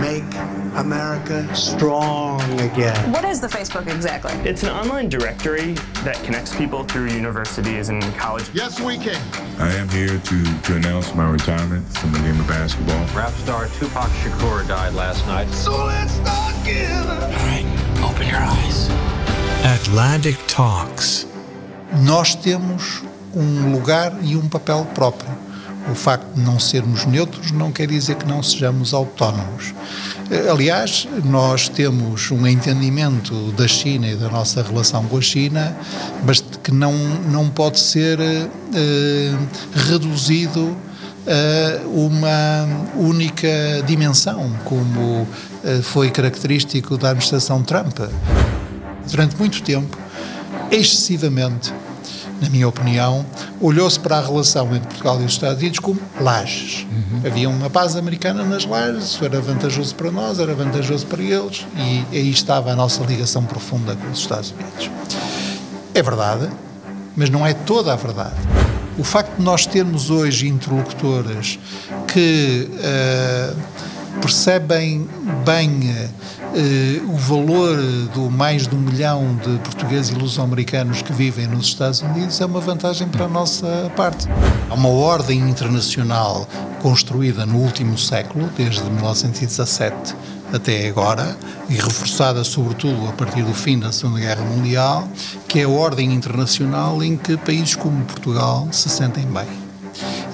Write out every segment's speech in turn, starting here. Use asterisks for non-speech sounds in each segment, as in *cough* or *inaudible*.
Make America strong again. What is the Facebook exactly? It's an online directory that connects people through universities and college. Yes, we can. I am here to, to announce my retirement from the game of basketball. Rap star Tupac Shakur died last night. So let's start again. All right, open your eyes. Atlantic Talks. Nós temos um lugar e um papel próprio. O facto de não sermos neutros não quer dizer que não sejamos autónomos. Aliás, nós temos um entendimento da China e da nossa relação com a China, que não, não pode ser eh, reduzido a uma única dimensão, como eh, foi característico da administração Trump. Durante muito tempo, excessivamente, na minha opinião, olhou-se para a relação entre Portugal e os Estados Unidos como lajes. Uhum. Havia uma paz americana nas lajes, isso era vantajoso para nós, era vantajoso para eles, e aí estava a nossa ligação profunda com os Estados Unidos. É verdade, mas não é toda a verdade. O facto de nós termos hoje interlocutores que uh, percebem bem Uh, o valor do mais de um milhão de portugueses e luso-americanos que vivem nos Estados Unidos é uma vantagem para a nossa parte. Há uma ordem internacional construída no último século, desde 1917 até agora, e reforçada sobretudo a partir do fim da Segunda Guerra Mundial, que é a ordem internacional em que países como Portugal se sentem bem.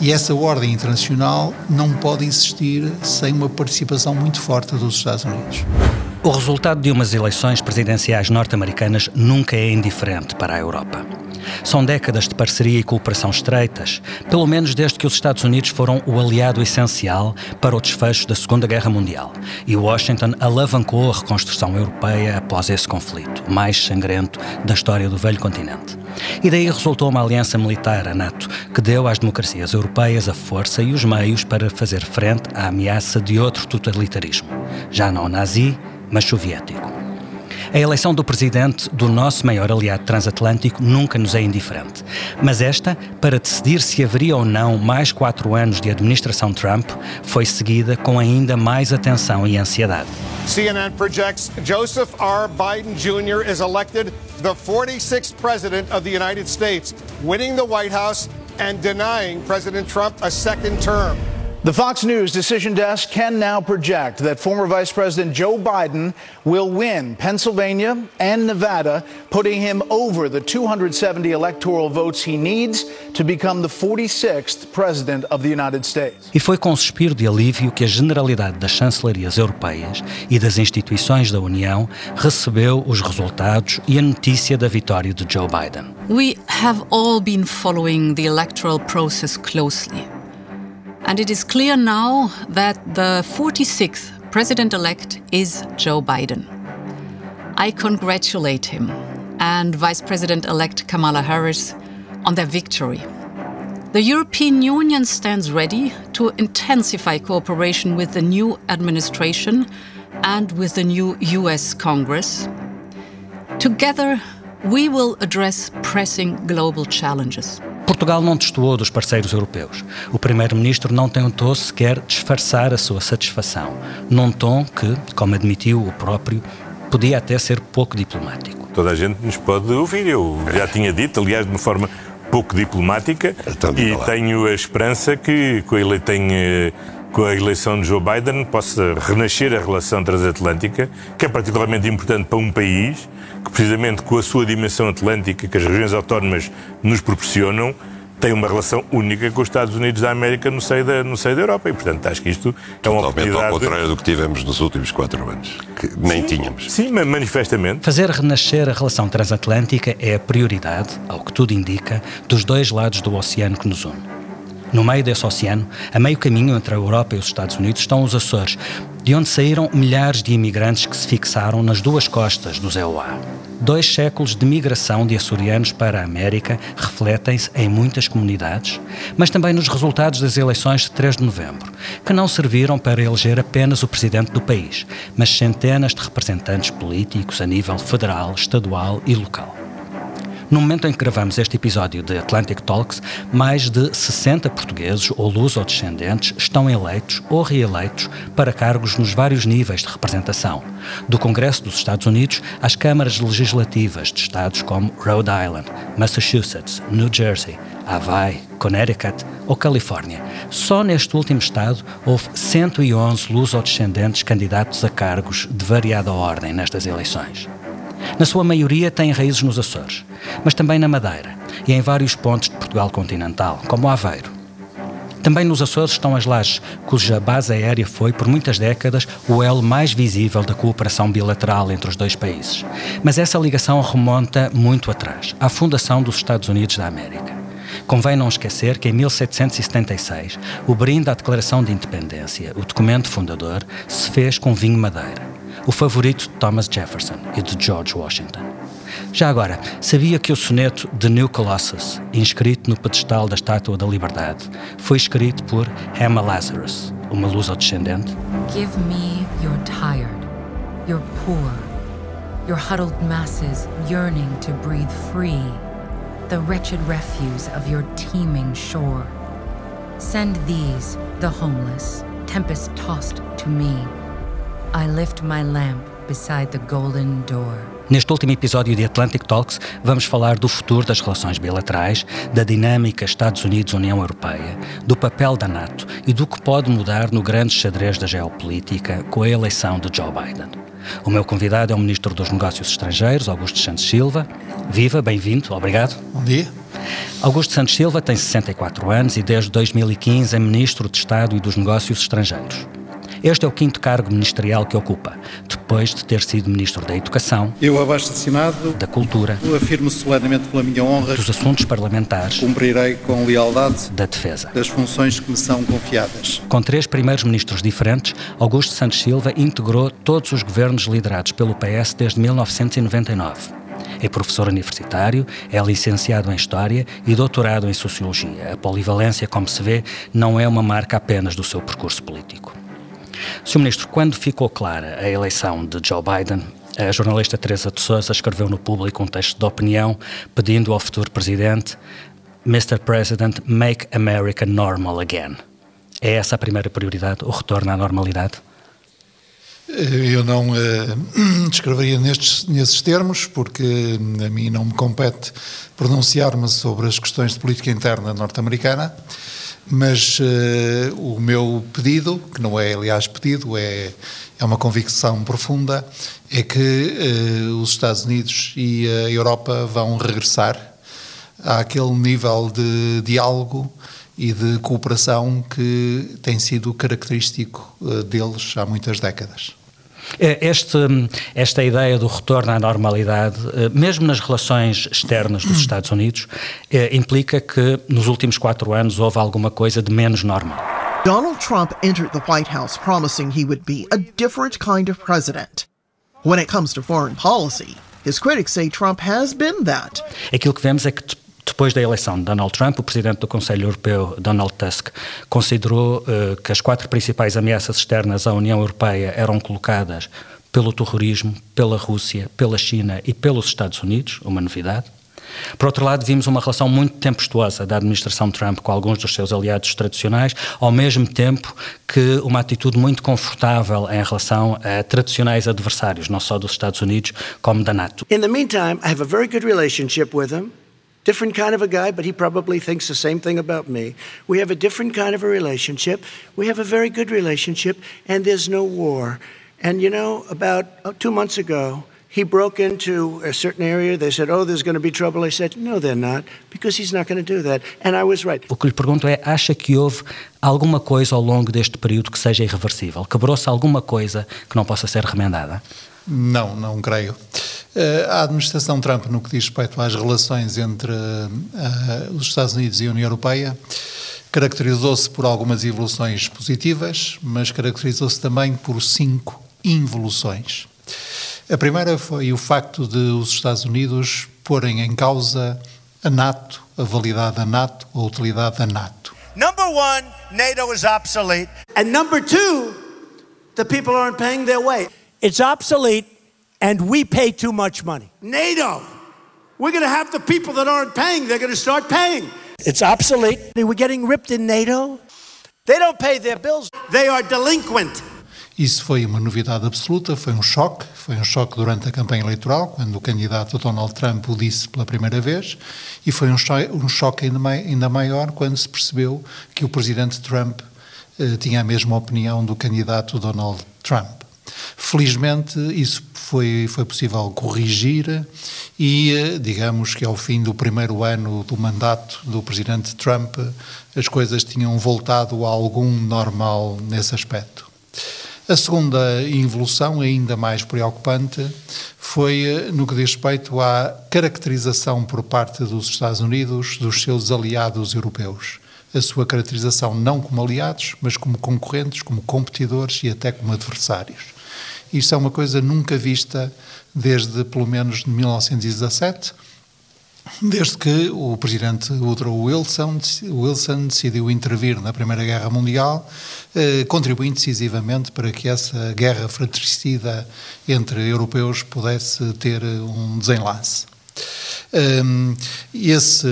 E essa ordem internacional não pode existir sem uma participação muito forte dos Estados Unidos. O resultado de umas eleições presidenciais norte-americanas nunca é indiferente para a Europa. São décadas de parceria e cooperação estreitas, pelo menos desde que os Estados Unidos foram o aliado essencial para o desfecho da Segunda Guerra Mundial, e Washington alavancou a reconstrução europeia após esse conflito, mais sangrento da história do velho continente. E daí resultou uma aliança militar, a NATO, que deu às democracias europeias a força e os meios para fazer frente à ameaça de outro totalitarismo, já não nazi, mas soviético. A eleição do presidente do nosso maior aliado transatlântico nunca nos é indiferente. Mas esta, para decidir se haveria ou não mais quatro anos de administração Trump, foi seguida com ainda mais atenção e ansiedade. CNN projects Joseph R. Biden Jr. is elected the 46th president of the United States, winning the White House and denying President Trump a second term. The Fox News decision desk can now project that former Vice President Joe Biden will win Pennsylvania and Nevada, putting him over the 270 electoral votes he needs to become the 46th President of the United States. E foi com um suspiro de alívio que a generalidade das chancelarias europeias e das instituições da União recebeu os resultados e a notícia da vitória de Joe Biden. We have all been following the electoral process closely. And it is clear now that the 46th president elect is Joe Biden. I congratulate him and Vice President elect Kamala Harris on their victory. The European Union stands ready to intensify cooperation with the new administration and with the new US Congress. Together, we will address pressing global challenges. Portugal não destoou dos parceiros europeus. O primeiro-ministro não tentou sequer disfarçar a sua satisfação, num tom que, como admitiu o próprio, podia até ser pouco diplomático. Toda a gente nos pode ouvir. Eu já tinha dito, aliás, de uma forma pouco diplomática, então, e tenho a esperança que ele tenha, com a eleição de Joe Biden possa renascer a relação transatlântica, que é particularmente importante para um país que, precisamente com a sua dimensão atlântica que as regiões autónomas nos proporcionam, tem uma relação única com os Estados Unidos da América no seio da, no seio da Europa. E, portanto, acho que isto é uma oportunidade... ao contrário do que tivemos nos últimos quatro anos, que nem sim, tínhamos. Sim, manifestamente. Fazer renascer a relação transatlântica é a prioridade, ao que tudo indica, dos dois lados do oceano que nos une. No meio desse oceano, a meio caminho entre a Europa e os Estados Unidos, estão os Açores, de onde saíram milhares de imigrantes que se fixaram nas duas costas do Zeuá. Dois séculos de migração de açorianos para a América refletem-se em muitas comunidades, mas também nos resultados das eleições de 3 de novembro, que não serviram para eleger apenas o presidente do país, mas centenas de representantes políticos a nível federal, estadual e local. No momento em que gravamos este episódio de Atlantic Talks, mais de 60 portugueses ou luso-descendentes estão eleitos ou reeleitos para cargos nos vários níveis de representação, do Congresso dos Estados Unidos às câmaras legislativas de estados como Rhode Island, Massachusetts, New Jersey, Hawaii, Connecticut ou Califórnia. Só neste último estado houve 111 luso-descendentes candidatos a cargos de variada ordem nestas eleições. Na sua maioria têm raízes nos Açores, mas também na Madeira e em vários pontos de Portugal continental, como Aveiro. Também nos Açores estão as lajes, cuja base aérea foi, por muitas décadas, o elo mais visível da cooperação bilateral entre os dois países. Mas essa ligação remonta muito atrás, à fundação dos Estados Unidos da América. Convém não esquecer que em 1776, o brinde à Declaração de Independência, o documento fundador, se fez com vinho madeira o favorito de Thomas Jefferson e de George Washington. Já agora, sabia que o soneto The New Colossus, inscrito no pedestal da Estátua da Liberdade, foi escrito por Emma Lazarus, uma luso-descendente? Give me your tired, your poor, your huddled masses yearning to breathe free, the wretched refuse of your teeming shore. Send these, the homeless, tempest-tossed to me. I lift my lamp beside the golden door. Neste último episódio de Atlantic Talks, vamos falar do futuro das relações bilaterais, da dinâmica Estados Unidos-União Europeia, do papel da NATO e do que pode mudar no grande xadrez da geopolítica com a eleição de Joe Biden. O meu convidado é o Ministro dos Negócios Estrangeiros, Augusto Santos Silva. Viva, bem-vindo, obrigado. Bom dia. Augusto Santos Silva tem 64 anos e desde 2015 é Ministro de Estado e dos Negócios Estrangeiros. Este é o quinto cargo ministerial que ocupa, depois de ter sido Ministro da Educação. Eu, da Cultura. Afirmo solenemente pela minha honra. Dos Assuntos Parlamentares. Cumprirei com lealdade. Da Defesa. Das funções que me são confiadas. Com três primeiros ministros diferentes, Augusto Santos Silva integrou todos os governos liderados pelo PS desde 1999. É professor universitário, é licenciado em História e doutorado em Sociologia. A polivalência, como se vê, não é uma marca apenas do seu percurso político. Sr. Ministro, quando ficou clara a eleição de Joe Biden, a jornalista Teresa de Sousa escreveu no público um texto de opinião pedindo ao futuro presidente Mr. President, make America normal again. É essa a primeira prioridade, o retorno à normalidade? Eu não uh, *clears throat* descreveria nestes, nesses termos, porque a mim não me compete pronunciar-me sobre as questões de política interna norte-americana. Mas uh, o meu pedido, que não é, aliás, pedido, é, é uma convicção profunda, é que uh, os Estados Unidos e a Europa vão regressar àquele nível de diálogo e de cooperação que tem sido característico uh, deles há muitas décadas. É, este, esta ideia do retorno à normalidade, eh, mesmo nas relações externas dos Estados Unidos, é, implica que nos últimos quatro anos houve alguma coisa de menos normal. Donald Trump entered the White House promising he would be a different kind of president. When it comes to foreign policy, his critics say Trump has been that. Aquilo que vemos é que depois da eleição de Donald Trump, o presidente do Conselho Europeu, Donald Tusk, considerou uh, que as quatro principais ameaças externas à União Europeia eram colocadas pelo terrorismo, pela Rússia, pela China e pelos Estados Unidos, uma novidade. Por outro lado, vimos uma relação muito tempestuosa da administração Trump com alguns dos seus aliados tradicionais, ao mesmo tempo que uma atitude muito confortável em relação a tradicionais adversários, não só dos Estados Unidos, como da NATO. In the meantime, I have a very good relationship with them. Different kind of a guy, but he probably thinks the same thing about me. We have a different kind of a relationship. We have a very good relationship, and there's no war. And you know, about uh, two months ago, he broke into a certain area. They said, "Oh, there's going to be trouble." I said, "No, they're not, because he's not going to do that." And I was right. O que lhe pergunto é: acha que houve alguma coisa ao longo deste período que seja irreversível? Quebrou-se alguma coisa que não possa ser remendada? Não, não creio. Eh, a administração Trump, no que diz respeito às relações entre uh, os Estados Unidos e a União Europeia, Caracterizou-se por algumas evoluções positivas, mas caracterizou-se também por cinco involuções. A primeira foi o facto de os Estados Unidos porem em causa a NATO, a validade da NATO, a utilidade da NATO. Number one, NATO is obsolete. And number two, the people aren't paying their way. It's obsolete and we pay too much money. NATO, we're going to have the people that aren't paying, they're going to start paying. It's obsolete. We're getting ripped in NATO. They don't pay their bills. They are delinquent. Isso foi uma novidade absoluta, foi um choque, foi um choque durante a campanha eleitoral, quando o candidato Donald Trump o disse pela primeira vez, e foi um, cho um choque ainda, mai ainda, maior quando se percebeu que o presidente Trump eh, tinha a mesma opinião do candidato Donald Trump. Felizmente, isso foi, foi possível corrigir e, eh, digamos que ao fim do primeiro ano do mandato do presidente Trump, as coisas tinham voltado a algum normal nesse aspecto. A segunda evolução, ainda mais preocupante, foi eh, no que diz respeito à caracterização por parte dos Estados Unidos dos seus aliados europeus. A sua caracterização não como aliados, mas como concorrentes, como competidores e até como adversários. Isto é uma coisa nunca vista desde pelo menos 1917 desde que o presidente Woodrow Wilson, Wilson decidiu intervir na Primeira Guerra Mundial, eh, contribuindo decisivamente para que essa guerra fratricida entre europeus pudesse ter um desenlace. Um, esse,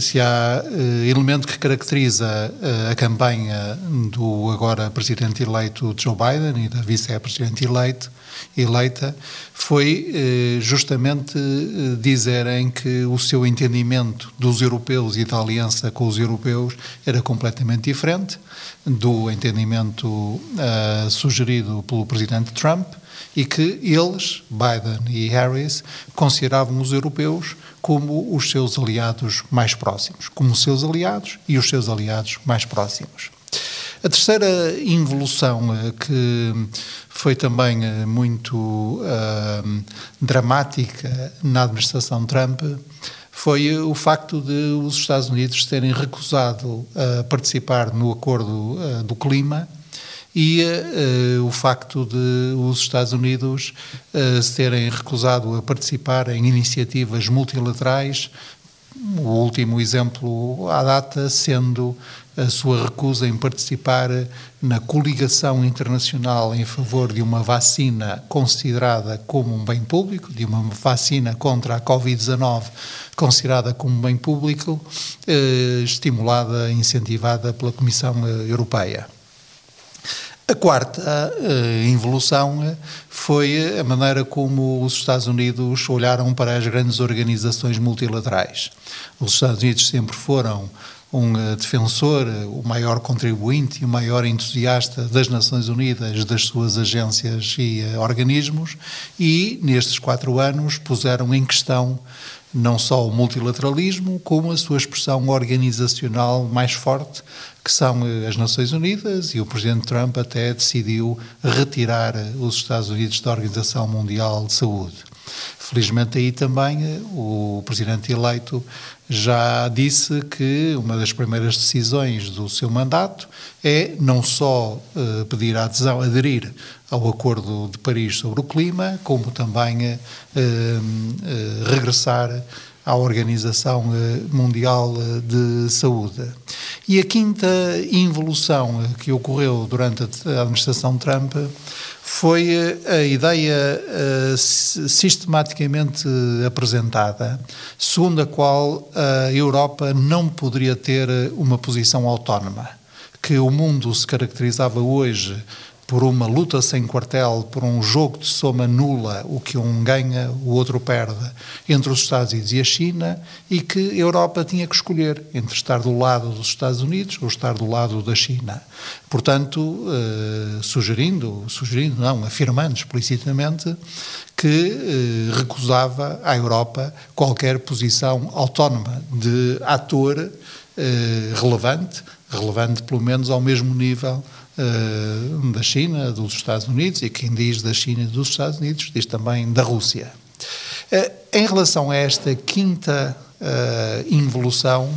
se há uh, elemento que caracteriza uh, a campanha do agora presidente eleito Joe Biden e da vice-presidente eleita, foi uh, justamente dizerem que o seu entendimento dos europeus e da aliança com os europeus era completamente diferente do entendimento sugerido pelo presidente Trump e que eles, Biden e Harris, consideravam os europeus como os seus aliados mais próximos, como seus aliados e os seus aliados mais próximos. A terceira involução, eh, que foi também eh, muito uh, dramática na administração Trump, foi o facto de os Estados Unidos terem recusado uh, participar no acordo uh, do clima e uh, o facto de os Estados Unidos uh, se terem recusado a participar em iniciativas multilaterais, o último exemplo à data sendo a sua recusa em participar na coligação internacional em favor de uma vacina considerada como um bem público, de uma vacina contra a Covid-19 considerada como um bem público, eh, estimulada, incentivada pela Comissão Europeia. A quarta uh, involução uh, foi a maneira como os Estados Unidos olharam para as grandes organizações multilaterais. Os Estados Unidos sempre foram um defensor, o maior contribuinte e o maior entusiasta das Nações Unidas, das suas agências e organismos, e nestes quatro anos puseram em questão não só o multilateralismo, como a sua expressão organizacional mais forte, que são eh, as Nações Unidas, e o Presidente Trump até decidiu retirar eh, os Estados Unidos da Organização Mundial de Saúde. Felizmente aí também eh, o Presidente eleito já disse que uma das primeiras decisões do seu mandato é não só pedir a adesão, aderir ao Acordo de Paris sobre o clima, como também uh, uh, regressar à Organização Mundial de Saúde. E a quinta involução que ocorreu durante a administração Trump foi a ideia sistematicamente apresentada, segundo a qual a Europa não poderia ter uma posição autónoma, que o mundo se caracterizava hoje por uma luta sem quartel, por um jogo de soma nula, o que um ganha, o outro perde, entre os Estados Unidos e a China, e que a Europa tinha que escolher entre estar do lado dos Estados Unidos ou estar do lado da China. Portanto, eh, sugerindo, sugerindo, não, afirmando explicitamente que eh, recusava à Europa qualquer posição autónoma de ator eh, relevante, relevante pelo menos ao mesmo nível uh, da China, dos Estados Unidos, e quem diz da China e dos Estados Unidos diz também da Rússia. Uh, em relação a esta quinta uh, involução,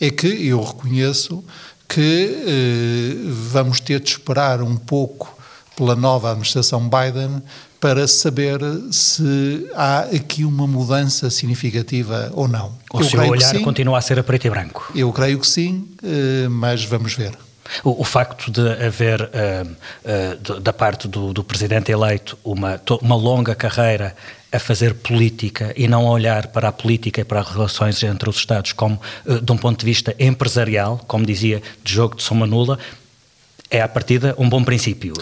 é que eu reconheço que eh, vamos ter de esperar um pouco pela nova administração Biden para saber se há aqui uma mudança significativa ou não. O Eu seu olhar continua a ser a preto e branco? Eu creio que sim, eh, mas vamos ver. O, o, facto de haver, uh, uh, da parte do, do, presidente eleito, uma, uma longa carreira a fazer política e não a olhar para a política e para as relações entre os Estados como, uh, de um ponto de vista empresarial, como dizia, de jogo de soma nula, é, à partida, um bom princípio.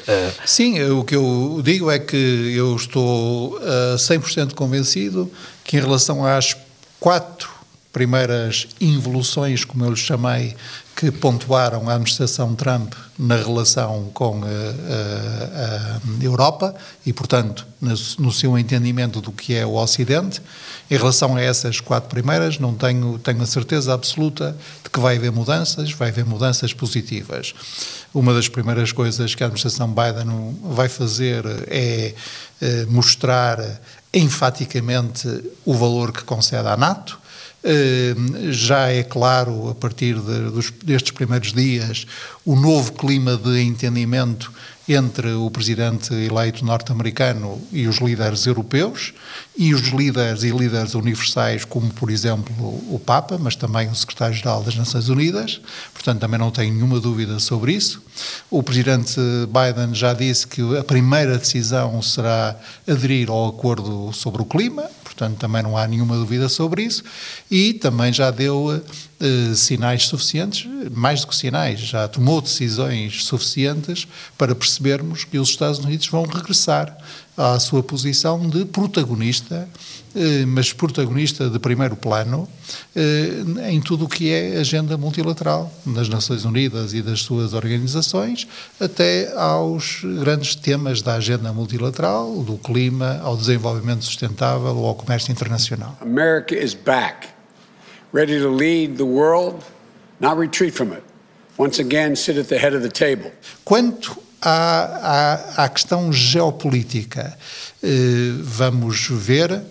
Sim, o que eu digo é que eu estou uh, 100% convencido que, em relação às quatro primeiras involuções, como eu lhes chamei, que pontuaram a administração Trump na relação com a, a, a Europa e, portanto, no, seu entendimento do que é o Ocidente. Em relação a essas quatro primeiras, não tenho, tenho a certeza absoluta de que vai haver mudanças, vai haver mudanças positivas. Uma das primeiras coisas que a administração Biden vai fazer é, é mostrar enfaticamente o valor que concede à NATO, eh, já é claro, a partir de, dos, destes primeiros dias, o novo clima de entendimento entre o presidente eleito norte-americano e os líderes europeus, e os líderes e líderes universais, como por exemplo o Papa, mas também o secretário-geral das Nações Unidas, portanto também não tenho nenhuma dúvida sobre isso. O presidente Biden já disse que a primeira decisão será aderir ao acordo sobre o clima, portanto também não há nenhuma dúvida sobre isso, e também já deu eh, sinais suficientes, mais do que sinais, já tomou decisões suficientes para percebermos que os Estados Unidos vão regressar à sua posição de protagonista, eh, mas protagonista de primeiro plano eh, em tudo o que é agenda multilateral, das Nações Unidas e das suas organizações, até aos grandes temas da agenda multilateral, do clima, ao desenvolvimento sustentável ou ao comércio internacional. America is back, ready to lead the world, not retreat from it. Once again, sit at the head of the table. Quanto à, à, à questão geopolítica. Eh, vamos ver,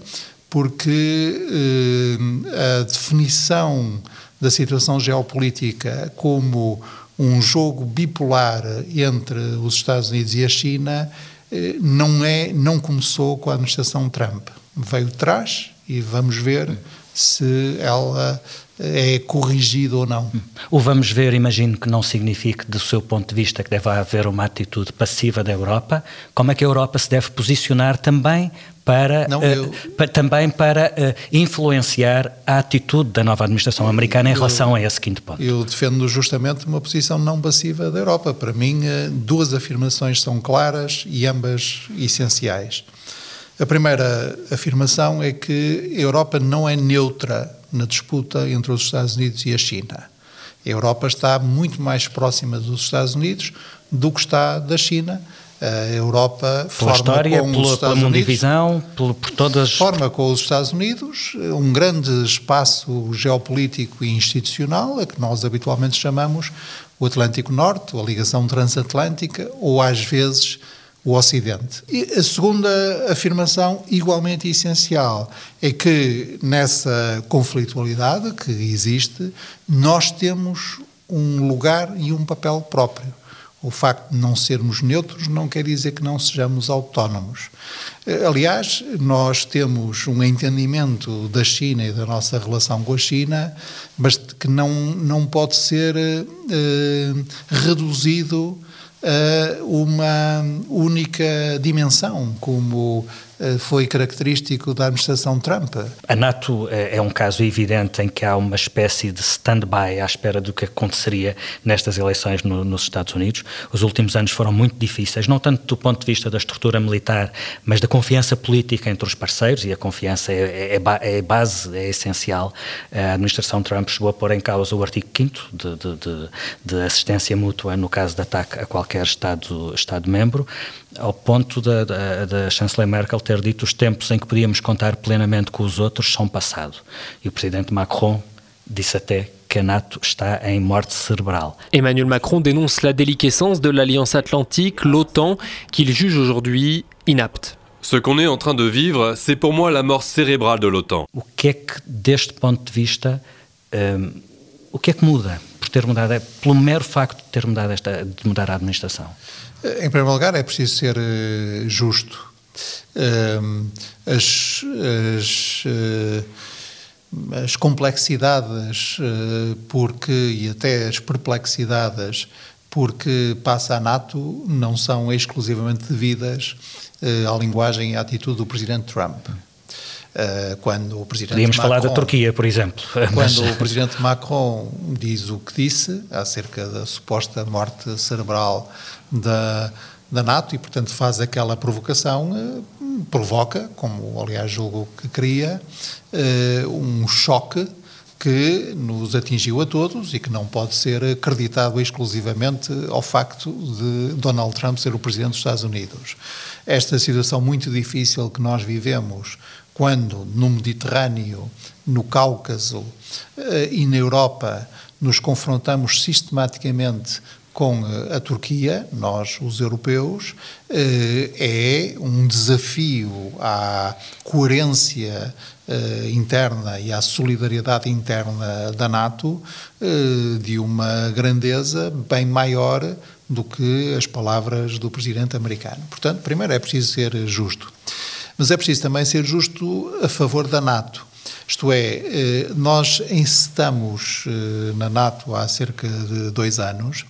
porque eh, a definição da situação geopolítica como um jogo bipolar entre os Estados Unidos e a China eh, não é não começou com a administração Trump veio de trás e vamos ver se ela é corrigido ou não. O vamos ver, imagino que não signifique, do seu ponto de vista, que deve haver uma atitude passiva da Europa. Como é que a Europa se deve posicionar também para, não, eu, uh, para também para uh, influenciar a atitude da nova administração americana em eu, relação a esse quinto ponto? Eu defendo justamente uma posição não passiva da Europa. Para mim, uh, duas afirmações são claras e ambas essenciais. A primeira afirmação é que a Europa não é neutra na disputa entre os Estados Unidos e a China. A Europa está muito mais próxima dos Estados Unidos do que está da China. A Europa pela forma história, com pela, os Estados pela por, por todas forma com os Estados Unidos um grande espaço geopolítico e institucional a que nós habitualmente chamamos o Atlântico Norte, a ligação transatlântica ou às vezes o Ocidente. E a segunda afirmação, igualmente essencial, é que nessa conflitualidade que existe, nós temos um lugar e um papel próprio. O facto de não sermos neutros não quer dizer que não sejamos autónomos. Aliás, nós temos um entendimento da China e da nossa relação com a China, mas que não, não pode ser eh, reduzido uma única dimensão, como eh, foi característico da administração Trump. A NATO eh, é um caso evidente em que há uma espécie de stand-by à espera do que aconteceria nestas eleições no, nos Estados Unidos. Os últimos anos foram muito difíceis, não tanto do ponto de vista da estrutura militar, mas da confiança política entre os parceiros, e a confiança é, é, é base, é essencial. A administração Trump chegou a pôr em causa o artigo 5 de, de, de, de assistência mútua no caso de ataque a qualquer Estado-membro. Estado ao ponto da, da, da, chanceler Merkel ter dito os tempos em que podíamos contar plenamente com os outros são passado. E o presidente Macron disse até que a NATO está em morte cerebral. Emmanuel Macron dénonce la déliquescence de l'Alliance Atlantique, l'OTAN, qu'il juge aujourd'hui inapte. Ce qu'on est en train de vivre, c'est pour moi la mort cérébrale de l'OTAN. O que é que, deste ponto de vista, um, o que é que muda? ter mudado, pelo mero facto de ter mudado esta, de mudar a administração? Em primeiro lugar, é preciso ser uh, justo. Uh, as, as, uh, as complexidades porque, e até as perplexidades porque passa a NATO não são exclusivamente devidas à linguagem e à atitude do Presidente Trump. Uh, quando o presidente Podíamos Macron, falar da Turquia, por exemplo. Quando Mas... o presidente Macron diz o que disse acerca da suposta morte cerebral da, da NATO e, portanto, faz aquela provocação, uh, provoca, como aliás julgo que queria, uh, um choque que nos atingiu a todos e que não pode ser acreditado exclusivamente ao facto de Donald Trump ser o presidente dos Estados Unidos. Esta situação muito difícil que nós vivemos quando no Mediterrâneo, no Cáucaso eh, e na Europa nos confrontamos sistematicamente com eh, a Turquia, nós, os europeus, eh, é um desafio à coerência interna e à solidariedade interna da NATO de uma grandeza bem maior do que as palavras do presidente americano. Portanto, primeiro é preciso ser justo. Mas é preciso também ser justo a favor da NATO. Isto é, eh, nós incitamos eh, na NATO há cerca de dois anos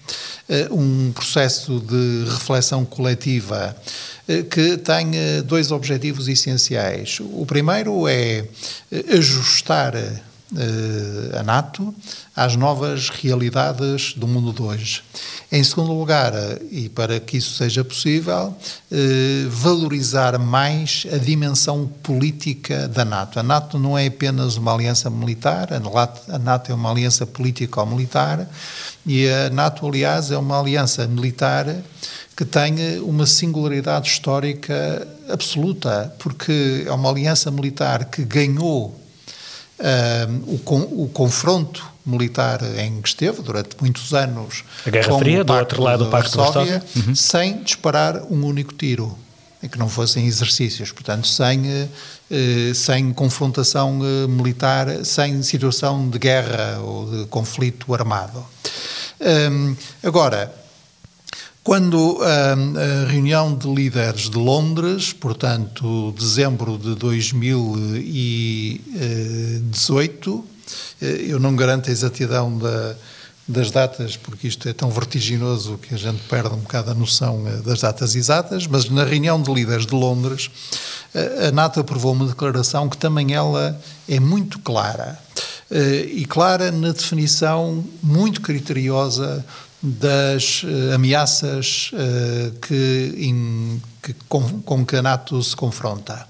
eh, um processo de reflexão coletiva que tem dois objetivos essenciais. O primeiro é ajustar a NATO às novas realidades do mundo de hoje. Em segundo lugar, e para que isso seja possível, eh, valorizar mais a dimensão política da NATO. A NATO não é apenas uma aliança militar, a NATO é uma aliança político-militar e a NATO, aliás, é uma aliança militar que tem uma singularidade histórica absoluta, porque é uma aliança militar que ganhou uh, o, o confronto militar em que esteve durante muitos anos a Guerra Fria, do outro lado do Pacto de Varsóvia, uhum. sem disparar um único tiro, em que não fossem exercícios, portanto, sem, eh, sem confrontação eh, militar, sem situação de guerra ou de conflito armado. Agora, quando a, reunião de líderes de Londres, portanto, dezembro de 2018, eh, eu não garanto a exatidão da, das datas, porque isto é tão vertiginoso que a gente perde um bocado a noção eh, das datas exatas, mas na reunião de líderes de Londres, eh, a NATO aprovou uma declaração que também ela é muito clara. E clara na definição muito criteriosa das uh, ameaças uh, que, in, que com, com, que a NATO se confronta.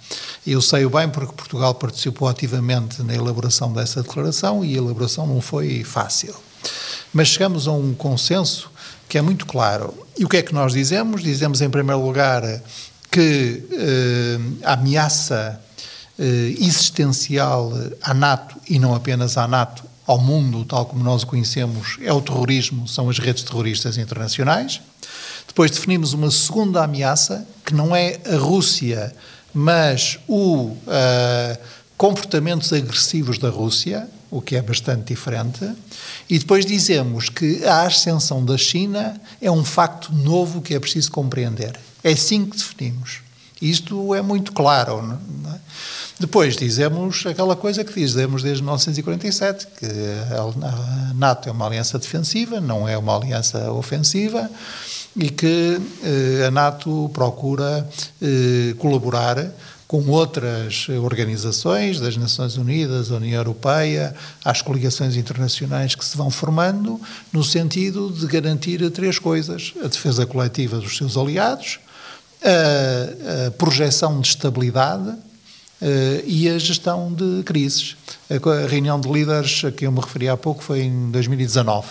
Eu sei bem porque Portugal participou ativamente na elaboração dessa declaração e a elaboração não foi fácil. Mas chegamos a um consenso que é muito claro. E o que é que nós dizemos? Dizemos, em primeiro lugar, que uh, a ameaça existencial à NATO, e não apenas à NATO, ao mundo tal como nós o conhecemos é o terrorismo, são as redes terroristas internacionais. Depois definimos uma segunda ameaça, que não é a Rússia, mas o uh, comportamentos agressivos da Rússia, o que é bastante diferente. E depois dizemos que a ascensão da China é um facto novo que é preciso compreender. É assim que definimos. Isto é muito claro. Não é? Depois dizemos aquela coisa que dizemos desde 1947, que a NATO é uma aliança defensiva, não é uma aliança ofensiva, e que eh, a NATO procura eh, colaborar com outras organizações das Nações Unidas, a União Europeia, as coligações internacionais que se vão formando, no sentido de garantir três coisas: a defesa coletiva dos seus aliados, a, a projeção de estabilidade e a gestão de crises. A, reunião de líderes a que eu me referi há pouco foi em 2019.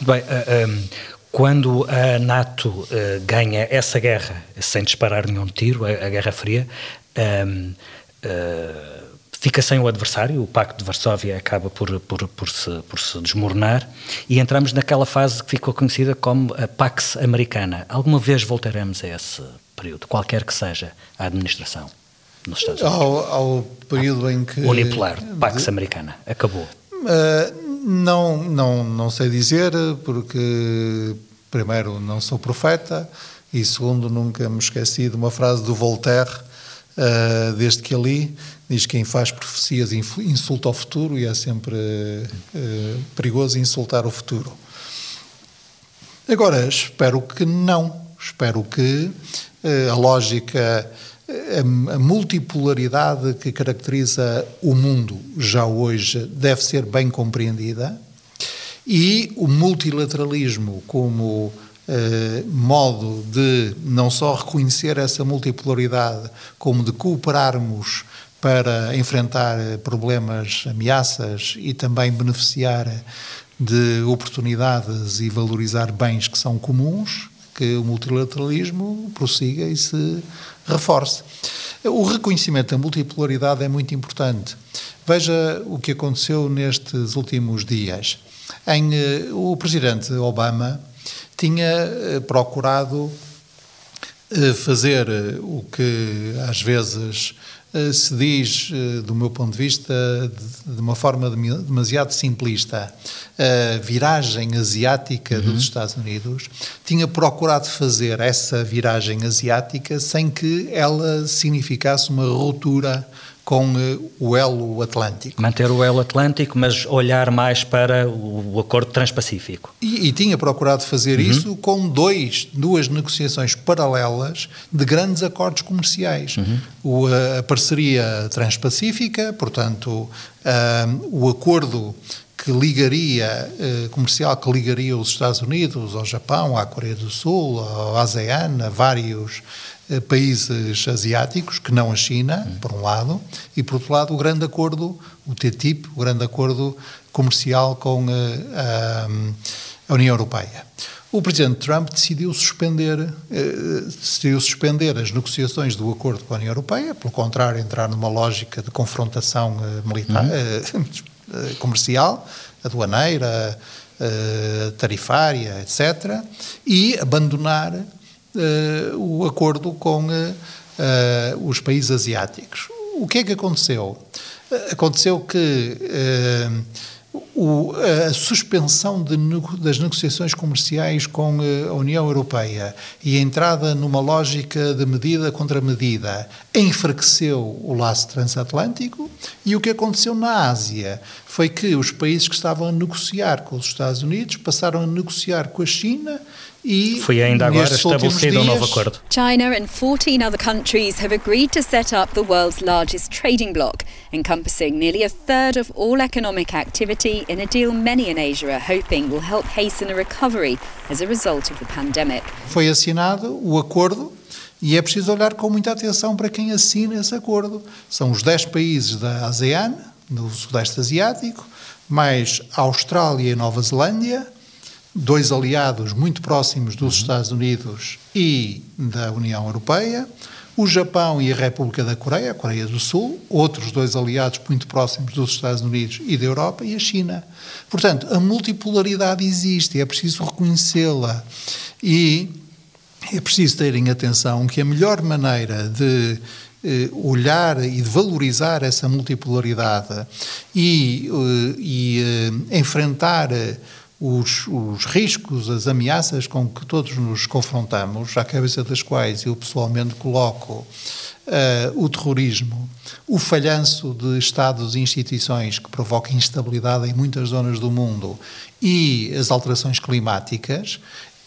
Muito bem. Eh, ehm, quando a NATO uh, ganha essa guerra sem disparar nenhum tiro, a, Guerra Fria, ehm, fica sem o adversário, o Pacto de Varsóvia acaba por, por, por, se, por se desmoronar e entramos naquela fase que ficou conhecida como a Pax Americana. Alguma vez voltaremos a esse período, qualquer que seja a administração? Nos Estados Unidos. Ao, ao período em que. Unipolar, Pax de, Americana, acabou. Uh, Não, não, não sei dizer, porque, primeiro, não sou profeta, e segundo, nunca me esqueci de uma frase do Voltaire, uh, desde que ali, diz que quem faz profecias insulta o futuro e é sempre uh, perigoso insultar o futuro. Agora, espero que não. Espero que uh, a lógica, a, a multipolaridade que caracteriza o mundo já hoje deve ser bem compreendida e o multilateralismo como eh, modo de não só reconhecer essa multipolaridade, como de cooperarmos para enfrentar problemas, ameaças e também beneficiar de oportunidades e valorizar bens que são comuns, que o multilateralismo prossiga e se reforce. O reconhecimento da multipolaridade é muito importante. Veja o que aconteceu nestes últimos dias. Em, eh, o presidente Obama tinha eh, procurado eh, fazer o que às vezes se diz, do meu ponto de vista, de uma forma demasiado simplista, a viragem asiática uhum. dos Estados Unidos, tinha procurado fazer essa viragem asiática sem que ela significasse uma ruptura com eh, o elo atlântico. Manter o elo atlântico, mas olhar mais para o acordo transpacífico. E, e tinha procurado fazer uhum. isso com dois, duas negociações paralelas de grandes acordos comerciais. Uhum. O, a, a, parceria transpacífica, portanto, o acordo que ligaria, uh, comercial que ligaria os Estados Unidos ao Japão, à Coreia do Sul, ao ASEAN, a vários uh, países asiáticos, que não a China, uhum. por um lado, e por outro lado o grande acordo, o TTIP, o grande acordo comercial com uh, a, a União Europeia. O presidente Trump decidiu suspender, decidiu suspender as negociações do acordo com a União Europeia, pelo contrário, entrar numa lógica de confrontação militar, uhum. Comercial, aduaneira, tarifária, etc., e abandonar o acordo com os países asiáticos. O que é que aconteceu? Aconteceu que o, a suspensão de, das negociações comerciais com a União Europeia e a entrada numa lógica de medida contra medida enfraqueceu o laço transatlântico e o que aconteceu na Ásia foi que os países que estavam a negociar com os Estados Unidos passaram a negociar com a China e Foi ainda agora estabelecido um novo acordo. China and 14 other countries have agreed to set up the world's largest trading bloc, encompassing nearly a third of all economic activity in a deal many in Asia are hoping will help hasten a recovery as a result of the pandemic. Foi assinado o acordo e é preciso olhar com muita atenção para quem assina esse acordo. São os 10 países da ASEAN, do Sudeste Asiático, mais Austrália e Nova Zelândia, dois aliados muito próximos dos Estados Unidos e da União Europeia, o Japão e a República da Coreia, a Coreia do Sul, outros dois aliados muito próximos dos Estados Unidos e da Europa, e a China. Portanto, a multipolaridade existe, é preciso reconhecê-la. E é preciso terem atenção que a melhor maneira de eh, olhar e de valorizar essa multipolaridade e, eh, e eh, enfrentar os, os, riscos, as ameaças com que todos nos confrontamos, à cabeça das quais eu pessoalmente coloco uh, o terrorismo, o falhanço de Estados e instituições que provoca instabilidade em muitas zonas do mundo e as alterações climáticas,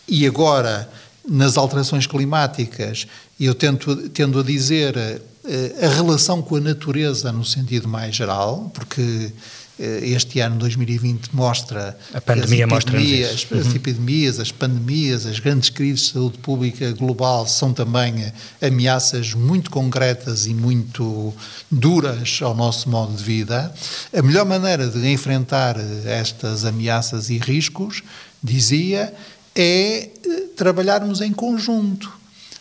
e agora nas alterações climáticas, eu tento, tendo a dizer uh, a relação com a natureza no sentido mais geral, porque eh, este ano 2020 mostra a pandemia as epidemias, mostra as, uhum. epidemias, as pandemias, as grandes crises de saúde pública global são também eh, ameaças muito concretas e muito duras ao nosso modo de vida. A melhor maneira de enfrentar eh, estas ameaças e riscos, dizia, é trabalharmos em conjunto.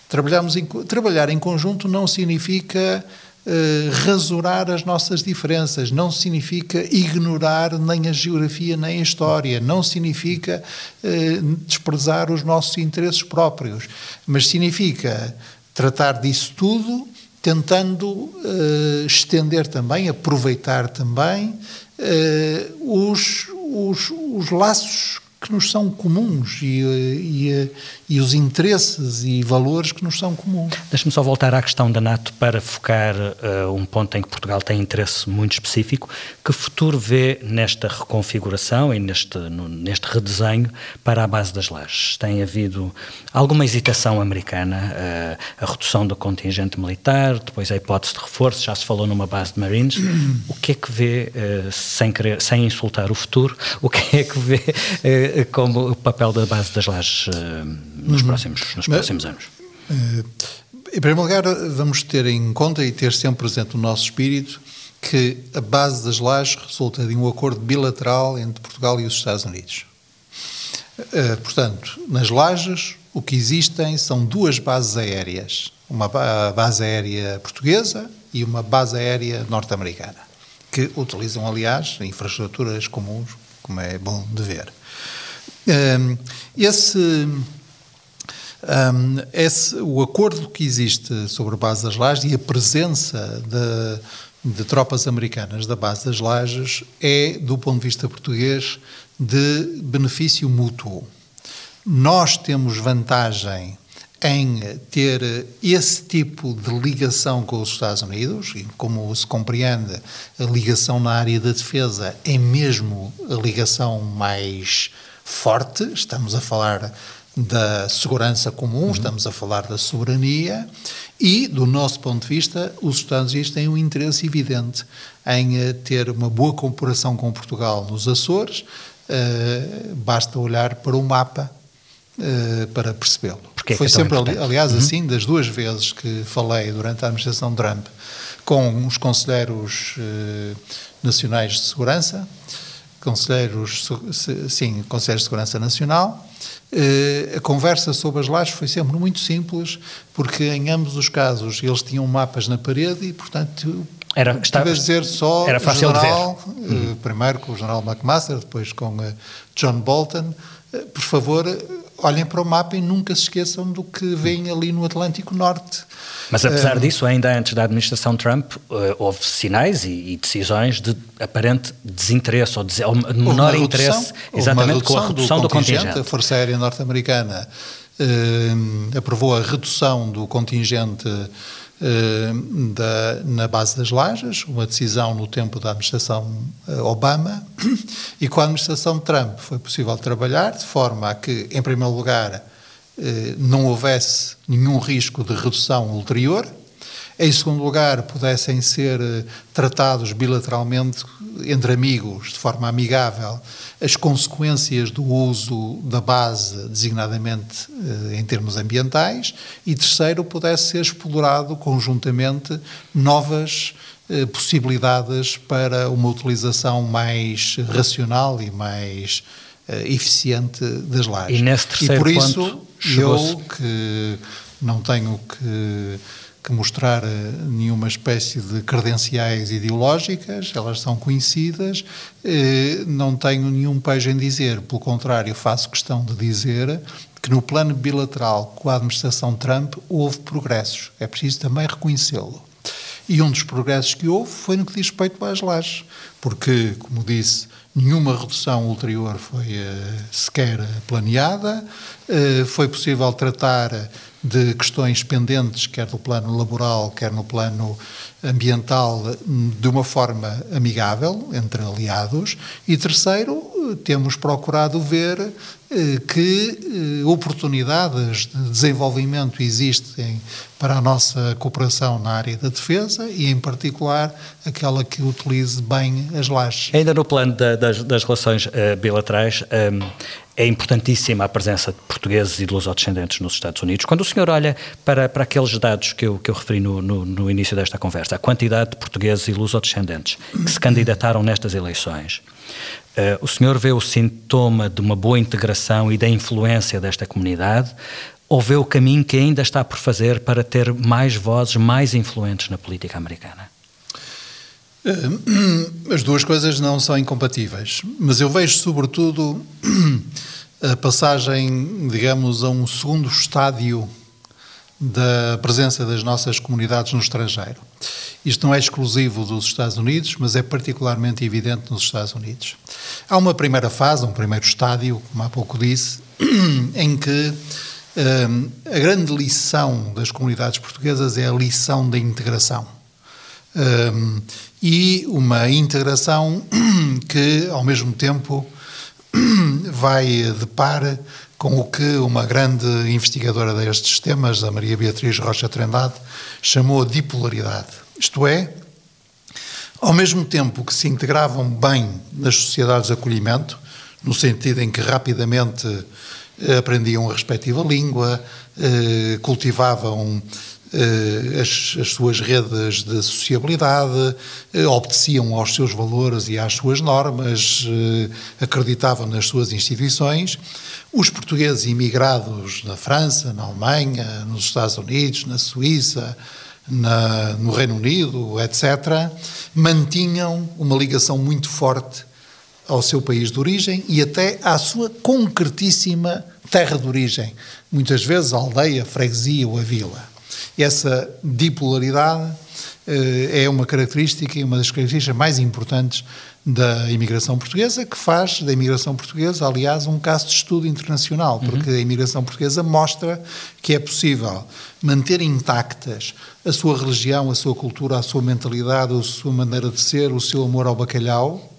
Trabalharmos em, trabalhar em conjunto não significa eh, rasurar as nossas diferenças, não significa ignorar nem a geografia nem a história, não significa uh, desprezar os nossos interesses próprios, mas significa tratar disso tudo tentando uh, estender também, aproveitar também os, os, os laços que nos são comuns e, e, e, os interesses e valores que nos são comuns. Deixe-me só voltar à questão da NATO para focar uh, um ponto em que Portugal tem interesse muito específico. Que futuro vê nesta reconfiguração e neste, no, neste redesenho para a base das lajes? Tem havido alguma hesitação americana, uh, a redução do contingente militar, depois a hipótese de reforço, já se falou numa base de Marines. o que é que vê, uh, sem, querer, sem insultar o futuro, o que é que vê como o papel da base das lajes uh, nos, uhum. próximos, nos próximos anos? Uh, em primeiro lugar, vamos ter em conta e ter sempre presente no nosso espírito que a base das lajes resulta de um acordo bilateral entre Portugal e os Estados Unidos. Uh, portanto, nas lajes, o que existem são duas bases aéreas, uma base aérea portuguesa e uma base aérea norte-americana, que utilizam, aliás, infraestruturas comuns, como é bom de ver. Esse, esse, o acordo que existe sobre a base das lajes e a presença de, de tropas americanas da base das lajes é, do ponto de vista português, de benefício mútuo. Nós temos vantagem em ter esse tipo de ligação com os Estados Unidos, e como se compreende, a ligação na área da defesa é mesmo a ligação mais forte, estamos a falar da segurança comum, uhum. estamos a falar da soberania e, do nosso ponto de vista, os Estados Unidos têm um interesse evidente em eh, ter uma boa comparação com Portugal nos Açores. Uh, basta olhar para o mapa uh, para percebê-lo. É Foi é sempre, importante? aliás, uhum. assim, das duas vezes que falei durante a administração Trump com os conselheiros uh, nacionais de segurança, conselheiros, sim, conselheiros de segurança nacional. Uh, a conversa sobre as lajes foi sempre muito simples, porque em ambos os casos eles tinham mapas na parede e, portanto, era, estava, a dizer só era fácil general, de ver. Uh, primeiro com o general McMaster, depois com uh, John Bolton, por favor, olhem para o mapa e nunca se esqueçam do que vem ali no Atlântico Norte. Mas apesar uh, disso, ainda antes da administração Trump, uh, houve sinais e, e, decisões de aparente desinteresse ou, de, ou menor interesse, exatamente com a redução do, do contingente. contingente. A Força Aérea Norte-Americana uh, aprovou a redução do contingente da, na base das lajes, uma decisão no tempo da administração Obama, e com a administração Trump foi possível trabalhar de forma a que, em primeiro lugar, eh, não houvesse nenhum risco de redução ulterior. Em segundo lugar, pudessem ser eh, tratados bilateralmente entre amigos, de forma amigável, as consequências do uso da base, designadamente eh, em termos ambientais. E terceiro, pudesse ser explorado conjuntamente novas possibilidades para uma utilização mais racional e mais eficiente das lajes. E nesse terceiro e por isso eu, que não tenho que, que, mostrar eh, nenhuma espécie de credenciais ideológicas, elas são conhecidas, eh, não tenho nenhum pejo em dizer, pelo contrário, faço questão de dizer que no plano bilateral com a administração Trump houve progressos, é preciso também reconhecê-lo. E um dos progressos que houve foi no que diz respeito às lajes, porque, como disse, nenhuma redução ulterior foi uh, sequer planeada, foi possível tratar de questões pendentes, quer do plano laboral, quer no plano ambiental, de uma forma amigável, entre aliados, e terceiro, temos procurado ver eh, que oportunidades de desenvolvimento existem para a nossa cooperação na área da defesa e, em particular, aquela que utilize bem as lajes. Ainda no plano da, das, das, relações uh, bilaterais, um, é importantíssima a presença de portugueses e de lusodescendentes nos Estados Unidos. Quando o senhor olha para, para aqueles dados que eu, que eu referi no, no, no início desta conversa, a quantidade de portugueses e lusodescendentes que se candidataram nestas eleições, uh, o senhor vê o sintoma de uma boa integração e da influência desta comunidade ou vê o caminho que ainda está por fazer para ter mais vozes mais influentes na política americana? Eh, *clears throat* as duas coisas não são incompatíveis, mas eu vejo sobretudo *clears throat* a passagem, digamos, a um segundo estádio da presença das nossas comunidades no estrangeiro. Isto não é exclusivo dos Estados Unidos, mas é particularmente evidente nos Estados Unidos. Há uma primeira fase, um primeiro estádio, como há pouco disse, *clears throat* em que um, a grande lição das comunidades portuguesas é a lição da integração. Um, e uma integração *clears throat* que, ao mesmo tempo, *clears throat* vai de par com o que uma grande investigadora destes temas, a Maria Beatriz Rocha Trindade, chamou de dipolaridade. Isto é, ao mesmo tempo que se integravam bem nas sociedades de acolhimento, no sentido em que rapidamente eh, aprendiam a respectiva língua, eh, cultivavam as, as, suas redes de sociabilidade, obedeciam aos seus valores e às suas normas, acreditavam nas suas instituições. Os portugueses imigrados na França, na Alemanha, nos Estados Unidos, na Suíça, na, no Reino Unido, etc., mantinham uma ligação muito forte ao seu país de origem e até à sua concretíssima terra de origem, muitas vezes a aldeia, a freguesia ou a vila. Essa dipolaridade eh, é uma característica e uma das características mais importantes da imigração portuguesa, que faz da imigração portuguesa, aliás, um caso de estudo internacional, uhum. porque uhum. a imigração portuguesa mostra que é possível manter intactas a sua religião, a sua cultura, a sua mentalidade, a sua maneira de ser, o seu amor ao bacalhau,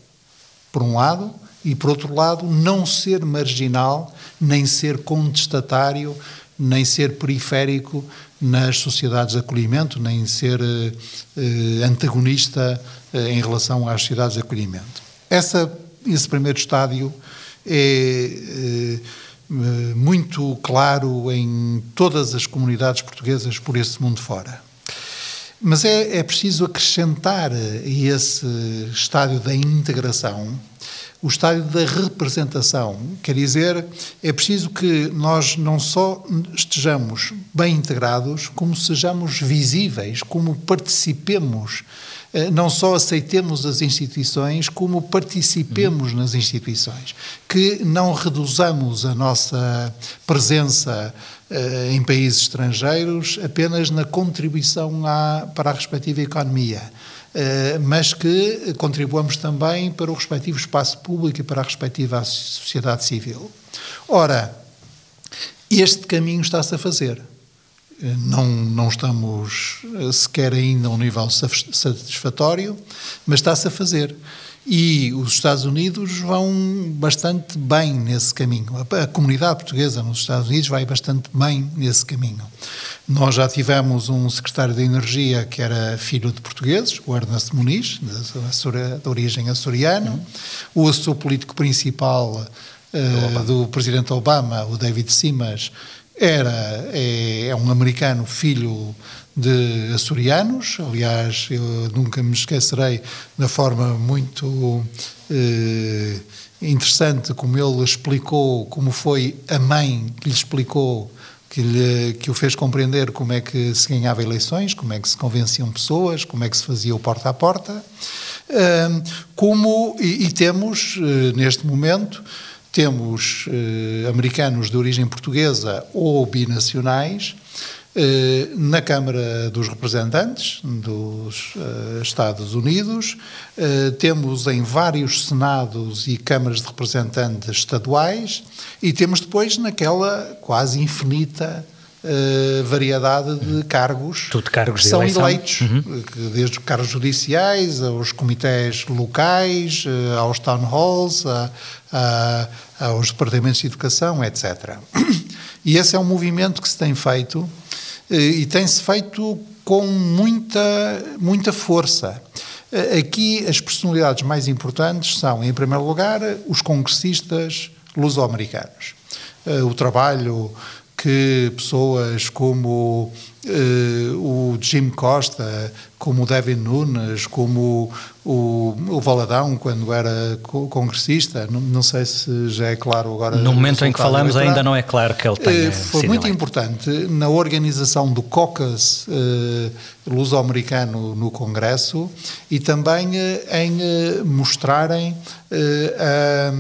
por um lado, e por outro lado, não ser marginal, nem ser contestatário, nem ser periférico nas sociedades de acolhimento, nem ser eh, antagonista eh, em relação às sociedades de acolhimento. Essa, esse primeiro estádio é eh, muito claro em todas as comunidades portuguesas por esse mundo fora. Mas é, é preciso acrescentar esse estádio da integração o estádio da representação. Quer dizer, é preciso que nós não só estejamos bem integrados, como sejamos visíveis, como participemos, eh, não só aceitemos as instituições, como participemos uhum. nas instituições. Que não reduzamos a nossa presença uh, em países estrangeiros apenas na contribuição à, para a respectiva economia eh, mas que contribuamos também para o respectivo espaço público e para a respectiva sociedade civil. Ora, este caminho está-se a fazer. Eh, não, não estamos eh, sequer ainda a um nível satisfatório, mas está-se a fazer. E os Estados Unidos vão bastante bem nesse caminho. A, a, comunidade portuguesa nos Estados Unidos vai bastante bem nesse caminho. Nós já tivemos um secretário de Energia que era filho de portugueses, o Ernest Muniz, de, de origem açoriana. Uhum. O assessor político principal uh, do presidente Obama, o David Simas, era, é, é um americano filho de açorianos. Aliás, eu nunca me esquecerei da forma muito eh, interessante como ele explicou, como foi a mãe que lhe explicou, que, lhe, que o fez compreender como é que se ganhava eleições, como é que se convenciam pessoas, como é que se fazia o porta a porta. como, e, e temos, eh, neste momento, temos eh, americanos de origem portuguesa ou binacionais na Câmara dos Representantes dos uh, Estados Unidos, uh, temos em vários senados e câmaras de representantes estaduais e temos depois naquela quase infinita uh, variedade de cargos, Tudo cargos que são eleição. eleitos, uhum. desde os cargos judiciais, aos comitês locais, aos town halls, a, a, aos departamentos de educação, etc. *clears throat* E esse é um movimento que se tem feito eh, e tem-se feito com muita, muita força. Eh, aqui as personalidades mais importantes são, em primeiro lugar, os congressistas luso-americanos. Eh, o trabalho que pessoas como o Jim Costa, como o Devin Nunes, como o, o Valadão, quando era congressista, não, não, sei se já é claro agora. No momento em que falamos, ainda não é claro que ele tenha. Uh, foi muito eleito. importante na organização do caucus uh, luso-americano no Congresso e também em mostrarem a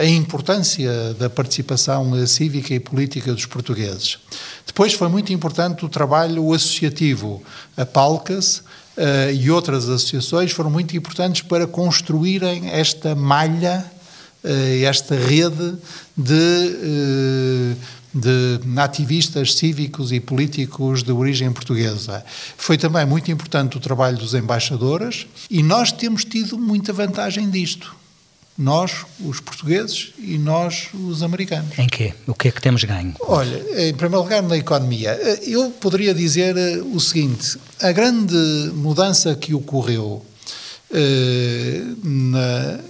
a importância da participação cívica e política dos portugueses. Depois foi muito importante o trabalho associativo. A Palcas uh, e outras associações foram muito importantes para construírem esta malha, uh, esta rede de. Uh, de ativistas cívicos e políticos de origem portuguesa. Foi também muito importante o trabalho dos embaixadores e nós temos tido muita vantagem disto. Nós, os portugueses, e nós, os americanos. Em quê? O que é que temos ganho? Olha, em primeiro lugar, na economia. Eu poderia dizer eh, o seguinte: a grande mudança que ocorreu eh, na,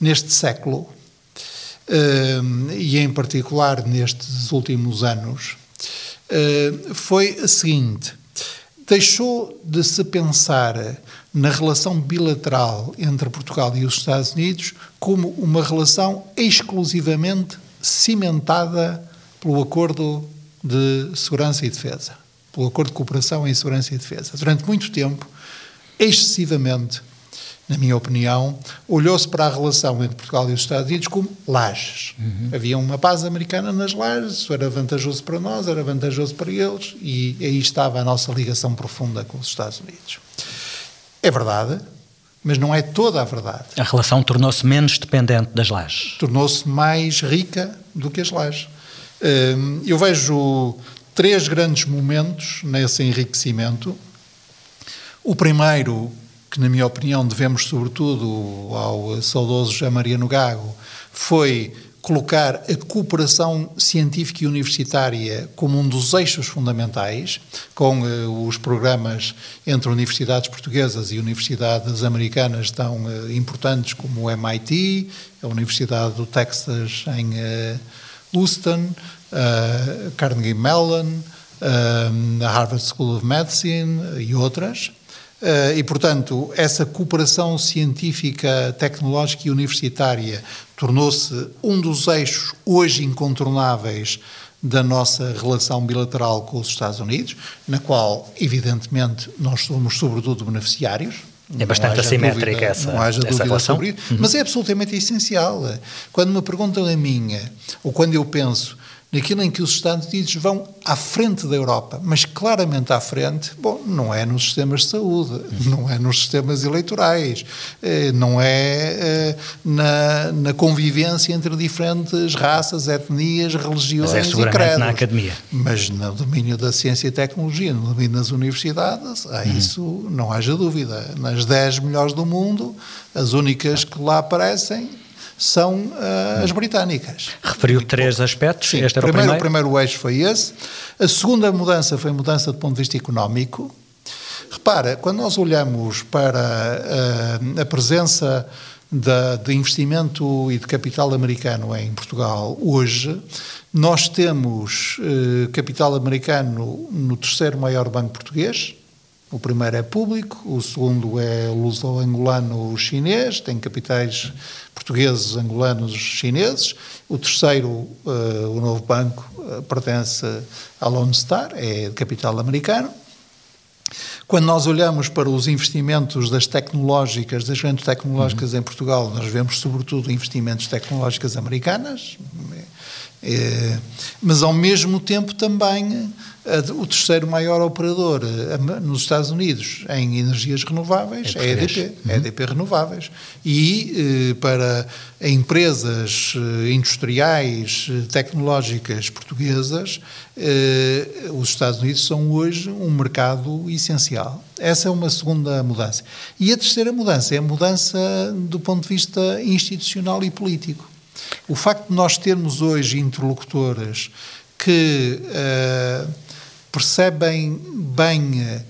neste século Uh, e em particular nestes últimos anos, foi a seguinte: deixou de se pensar na relação bilateral entre Portugal e os Estados Unidos como uma relação exclusivamente cimentada pelo Acordo de Segurança e Defesa, pelo Acordo de Cooperação em Segurança e Defesa. Durante muito tempo, excessivamente, na minha opinião, olhou-se para a relação entre Portugal e os Estados Unidos como lajes. Uhum. Havia uma paz americana nas lajes, isso era vantajoso para nós, era vantajoso para eles, e aí estava a nossa ligação profunda com os Estados Unidos. É verdade, mas não é toda a verdade. A relação tornou-se menos dependente das lajes. Tornou-se mais rica do que as lajes. Hum, eu vejo três grandes momentos nesse enriquecimento. O primeiro que, na minha opinião, devemos sobretudo ao saudoso José Maria Gago, foi colocar a cooperação científica e universitária como um dos eixos fundamentais, com uh, os programas entre universidades portuguesas e universidades americanas tão uh, importantes como o MIT, a Universidade do Texas em uh, Houston, Carnegie Mellon, a Harvard School of Medicine e outras. Uh, e, portanto, essa cooperação científica, tecnológica e universitária tornou-se um dos eixos hoje incontornáveis da nossa relação bilateral com os Estados Unidos, na qual, evidentemente, nós somos sobretudo beneficiários. É bastante assimétrica dúvida, essa, não haja essa dúvida relação. sobre isso, uhum. mas é absolutamente essencial. Quando me perguntam a minha, ou quando eu penso naquilo em que os Estados Unidos vão à frente da Europa, mas claramente à frente, bom, não é nos sistemas de saúde, não é nos sistemas eleitorais, eh, não é eh, na, na convivência entre diferentes raças, etnias, religiões mas é e credos. na academia. Mas no domínio da ciência e tecnologia, no domínio das universidades, há uhum. isso não haja dúvida. Nas 10 melhores do mundo, as únicas que lá aparecem são uh, as britânicas. Referiu três aspectos. Sim, este primeiro, o primeiro. o primeiro eixo foi esse. A segunda mudança foi mudança do ponto de vista económico. Repara, quando nós olhamos para uh, a presença de, de investimento e de capital americano em Portugal, hoje, nós temos uh, capital americano no terceiro maior banco português, o primeiro é público, o segundo é luso-angolano chinês, tem capitais portugueses, angolanos, chineses. O terceiro, uh, o novo banco, uh, pertence à Lone Star, é de capital americano. Quando nós olhamos para os investimentos das tecnológicas, das grandes tecnológicas uhum. em Portugal, nós vemos sobretudo investimentos tecnológicas americanas, é, mas ao mesmo tempo também o terceiro maior operador eh, nos Estados Unidos em energias renováveis é, é a EDP, uhum. é a EDP Renováveis. E eh, para empresas eh, industriais, tecnológicas portuguesas, os Estados Unidos são hoje um mercado essencial. Essa é uma segunda mudança. E a terceira mudança é a mudança do ponto de vista institucional e político. O facto de nós termos hoje interlocutores que uh, percebem bem uh,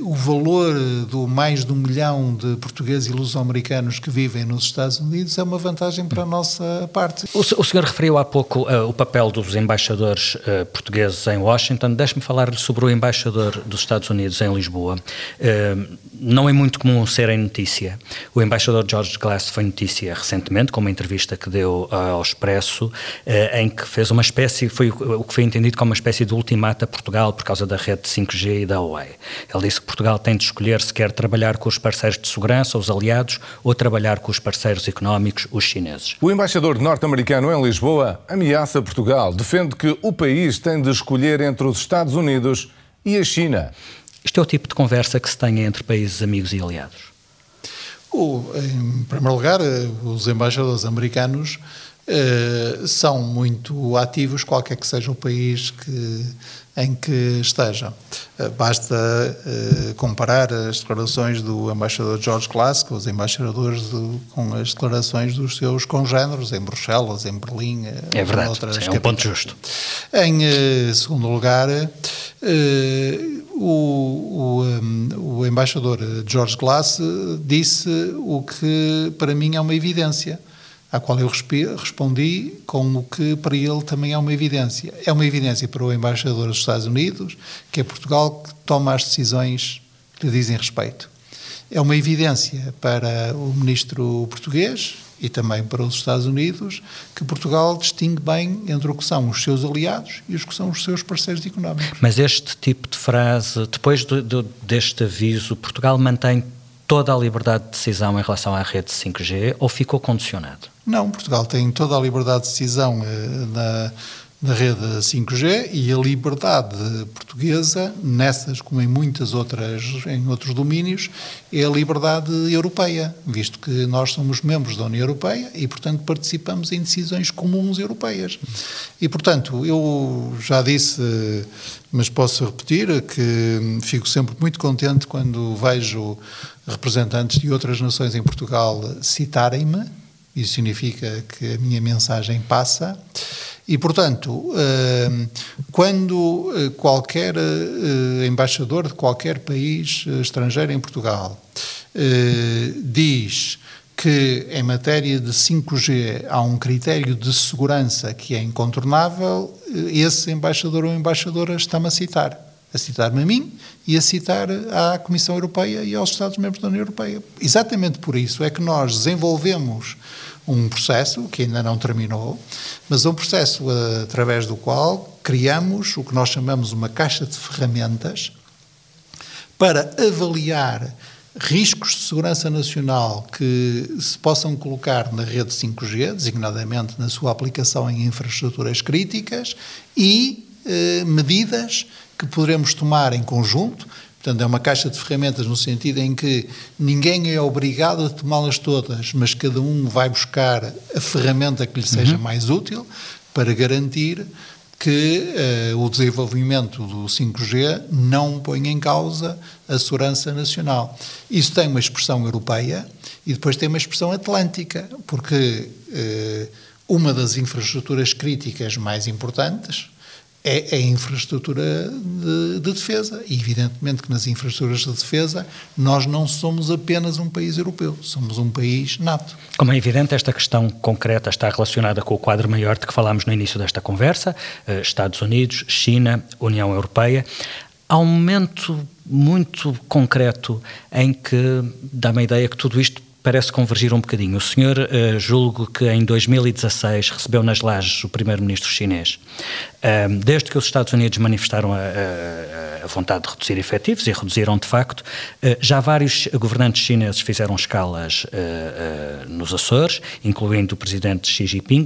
o valor do mais de um milhão de portugueses e luso-americanos que vivem nos Estados Unidos é uma vantagem para a nossa parte. O, senhor referiu há pouco uh, o papel dos embaixadores uh, portugueses em Washington. Deixe-me falar-lhe sobre o embaixador dos Estados Unidos em Lisboa. não é muito comum serem notícia. O embaixador George Glass foi notícia recentemente, com uma entrevista que deu ao Expresso, em que fez uma espécie, foi o que foi entendido como uma espécie de ultimato a Portugal por causa da rede 5G e da Huawei. Ele disse que Portugal tem de escolher se quer trabalhar com os parceiros de segurança, os aliados, ou trabalhar com os parceiros económicos, os chineses. O embaixador norte-americano em Lisboa ameaça Portugal, defende que o país tem de escolher entre os Estados Unidos e a China. Isto é o tipo de conversa que se tem entre países amigos e aliados. O, em primeiro lugar, eh, os embaixadores americanos eh, são muito ativos, qualquer que seja o país que, em que estejam. Eh, basta eh, comparar as declarações do embaixador George Glass com os embaixadores do, com as declarações dos seus congêneros em Bruxelas, em Berlim. eh, É verdade, noutras sim, é um ponto justo. Em segundo lugar, o, o, um, o embaixador George Glass disse o que para mim é uma evidência, à qual eu respondi com o que para ele também é uma evidência. É uma evidência para o embaixador dos Estados Unidos, que é Portugal que toma as decisões que lhe dizem respeito. É uma evidência para o ministro português e também para os Estados Unidos que Portugal distingue bem entre o que são os seus aliados e os que são os seus parceiros económicos. Mas este tipo de frase, depois deste aviso, Portugal mantém toda a liberdade de decisão em relação à rede 5G ou ficou condicionado? Não, Portugal tem toda a liberdade de decisão eh, na, na rede 5G e a liberdade portuguesa, nessas como em muitas outras, em outros domínios, é a liberdade europeia, visto que nós somos membros da União Europeia e, portanto, participamos em decisões comuns europeias. E, portanto, eu já disse, mas posso repetir, que fico sempre muito contente quando vejo representantes de outras nações em Portugal citarem-me, isso significa que a minha mensagem passa. E, portanto, eh, quando eh, qualquer eh, embaixador de qualquer país estrangeiro em Portugal diz que em matéria de 5G há um critério de segurança que é incontornável, esse embaixador ou embaixadora está-me a citar. A citar-me a mim e a citar à Comissão Europeia e aos Estados-membros da União Europeia. Exatamente por isso é que nós desenvolvemos um processo que ainda não terminou, mas um processo através do qual criamos o que nós chamamos uma caixa de ferramentas para avaliar riscos de segurança nacional que se possam colocar na rede 5G, designadamente na sua aplicação em infraestruturas críticas, e eh, medidas que poderemos tomar em conjunto. Portanto, é uma caixa de ferramentas no sentido em que ninguém é obrigado a tomá-las todas, mas cada um vai buscar a ferramenta que lhe seja mais útil para garantir que eh, o desenvolvimento do 5G não põe em causa a segurança nacional. Isso tem uma expressão europeia e depois tem uma expressão atlântica, porque eh, uma das infraestruturas críticas mais importantes é a infraestrutura de, de defesa. E evidentemente que nas infraestruturas de defesa nós não somos apenas um país europeu, somos um país NATO. Como é evidente, esta questão concreta está relacionada com o quadro maior de que falámos no início desta conversa: eh, Estados Unidos, China, União Europeia. Há um momento muito concreto em que dá-me a ideia que tudo isto parece convergir um bocadinho. O senhor, eh, julgo que em 2016 recebeu nas lajes o primeiro-ministro chinês. Eh, desde que os Estados Unidos manifestaram a, a- a vontade de reduzir efetivos, e reduziram de facto, eh, já vários governantes chineses fizeram escalas eh, nos Açores, incluindo o presidente Xi Jinping.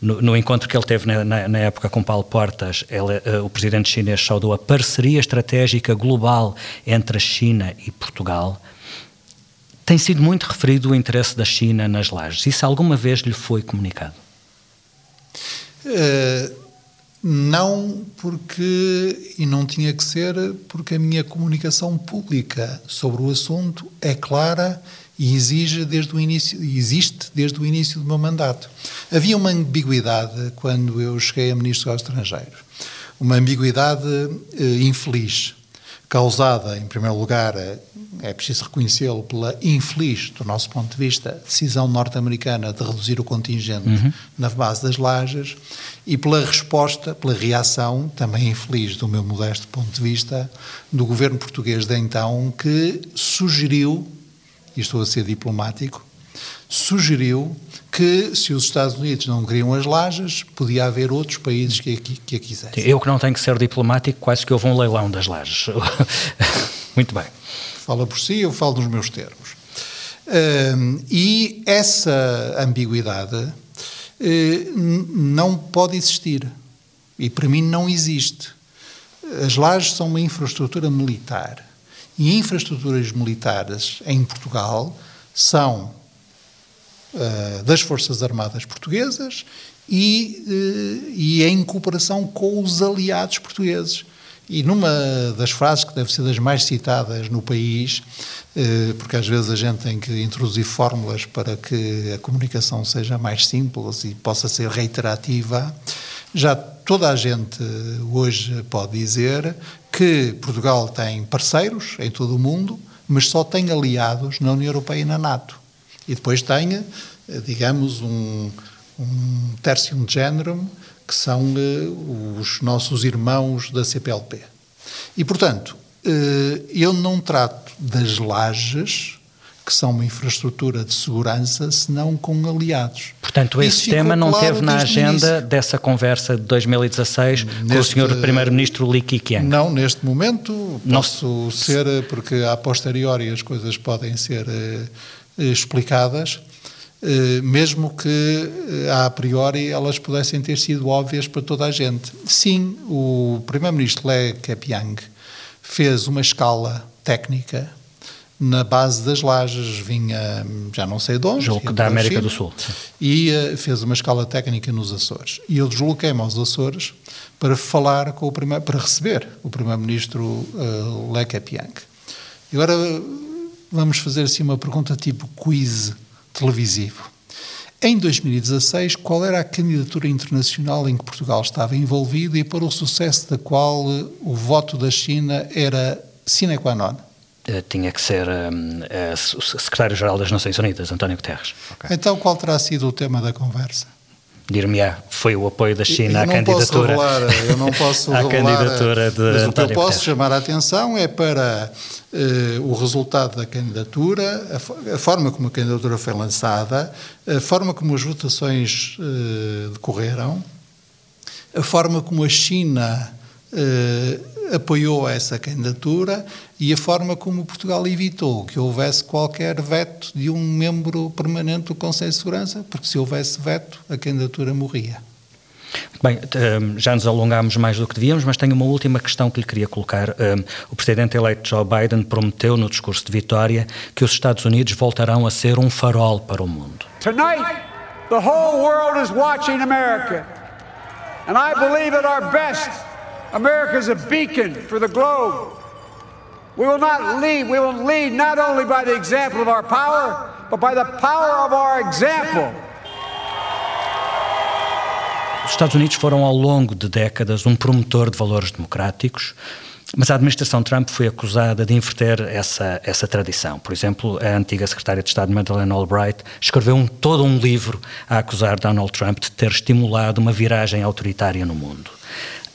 No, no encontro que ele teve na, na- na época com Paulo Portas, ele, o presidente chinês saudou a parceria estratégica global entre a China e Portugal. Tem sido muito referido o interesse da China nas lajes. Isso alguma vez lhe foi comunicado? Eh, não porque, e não tinha que ser, porque a minha comunicação pública sobre o assunto é clara e exige desde o início, existe desde o início do meu mandato. Havia uma ambiguidade quando eu cheguei a Ministro dos Estrangeiros. Uma ambiguidade eh, infeliz, causada, em primeiro lugar, eh, é preciso reconhecê-lo, pela infeliz, do nosso ponto de vista, decisão norte-americana de reduzir o contingente Uhum. na base das lajes e pela resposta, pela reação, também infeliz do meu modesto ponto de vista, do governo português de então, que sugeriu, e estou a ser diplomático, sugeriu que se os Estados Unidos não queriam as lajes, podia haver outros países que, a qui- que a quisessem. Eu que não tenho que ser diplomático, quase que houve um leilão das lajes. *laughs* Muito bem. Fala por si, eu falo nos meus termos. E essa ambiguidade uh, não pode existir. E para mim não existe. As lajes são uma infraestrutura militar. E infraestruturas militares em Portugal são uh, das Forças Armadas Portuguesas e, uh, e em cooperação com os aliados portugueses. E numa das frases que deve ser das mais citadas no país, uh, porque às vezes a gente tem que introduzir fórmulas para que a comunicação seja mais simples e possa ser reiterativa, já toda a gente hoje pode dizer que Portugal tem parceiros em todo o mundo, mas só tem aliados na União Europeia e na NATO. E depois tem, digamos, um, um tertium generum, que são uh, os nossos irmãos da CPLP. E, portanto, uh, eu não trato das lajes, que são uma infraestrutura de segurança, senão com aliados. Portanto, esse Isso tema não claro teve na agenda dessa conversa de 2016 neste, com o Sr. Primeiro-Ministro Li Keqiang? Não, neste momento posso não. ser, porque a posteriori as coisas podem ser uh, explicadas, uh, mesmo que uh, a priori elas pudessem ter sido óbvias para toda a gente. Sim, o Primeiro-Ministro Li Keqiang fez uma escala técnica na base das lajes, vinha já não sei de onde. Julgo da América do Sul. E fez uma escala técnica nos Açores. E eu desloquei-me aos Açores para falar com o primeiro, para receber o primeiro-ministro uh, Le Keqiang. E agora vamos fazer assim uma pergunta tipo quiz televisivo. Em 2016, qual era a candidatura internacional em que Portugal estava envolvido e para o sucesso da qual uh, o voto da China era sine qua non? tinha que ser um, o secretário-geral das Nações Unidas, António Guterres. Okay. Então, qual terá sido o tema da conversa? Dir-me-á, foi o apoio da China à candidatura. Revelar, eu não *laughs* posso à revelar, candidatura de mas António o que eu posso chamar a atenção é para uh, o resultado da candidatura, a, a, forma como a candidatura foi lançada, a forma como as votações uh, decorreram, a forma como a China uh, apoiou essa candidatura e a forma como Portugal evitou que houvesse qualquer veto de um membro permanente do Conselho de Segurança, porque se houvesse veto, a candidatura morria. Bem, já nos alongámos mais do que devíamos, mas tenho uma última questão que lhe queria colocar. O presidente eleito Joe Biden prometeu no discurso de vitória que os Estados Unidos voltarão a ser um farol para o mundo. Tonight, the whole world is watching America. And I believe at our best, America is a beacon for the globe. We will not lead, we will lead not only by the example of our power, but by the power of our example. Os Estados Unidos foram ao longo de décadas um promotor de valores democráticos, mas a administração Trump foi acusada de inverter essa, essa tradição. Por exemplo, a antiga secretária de Estado Madeleine Albright escreveu um, todo um livro a acusar Donald Trump de ter estimulado uma viragem autoritária no mundo.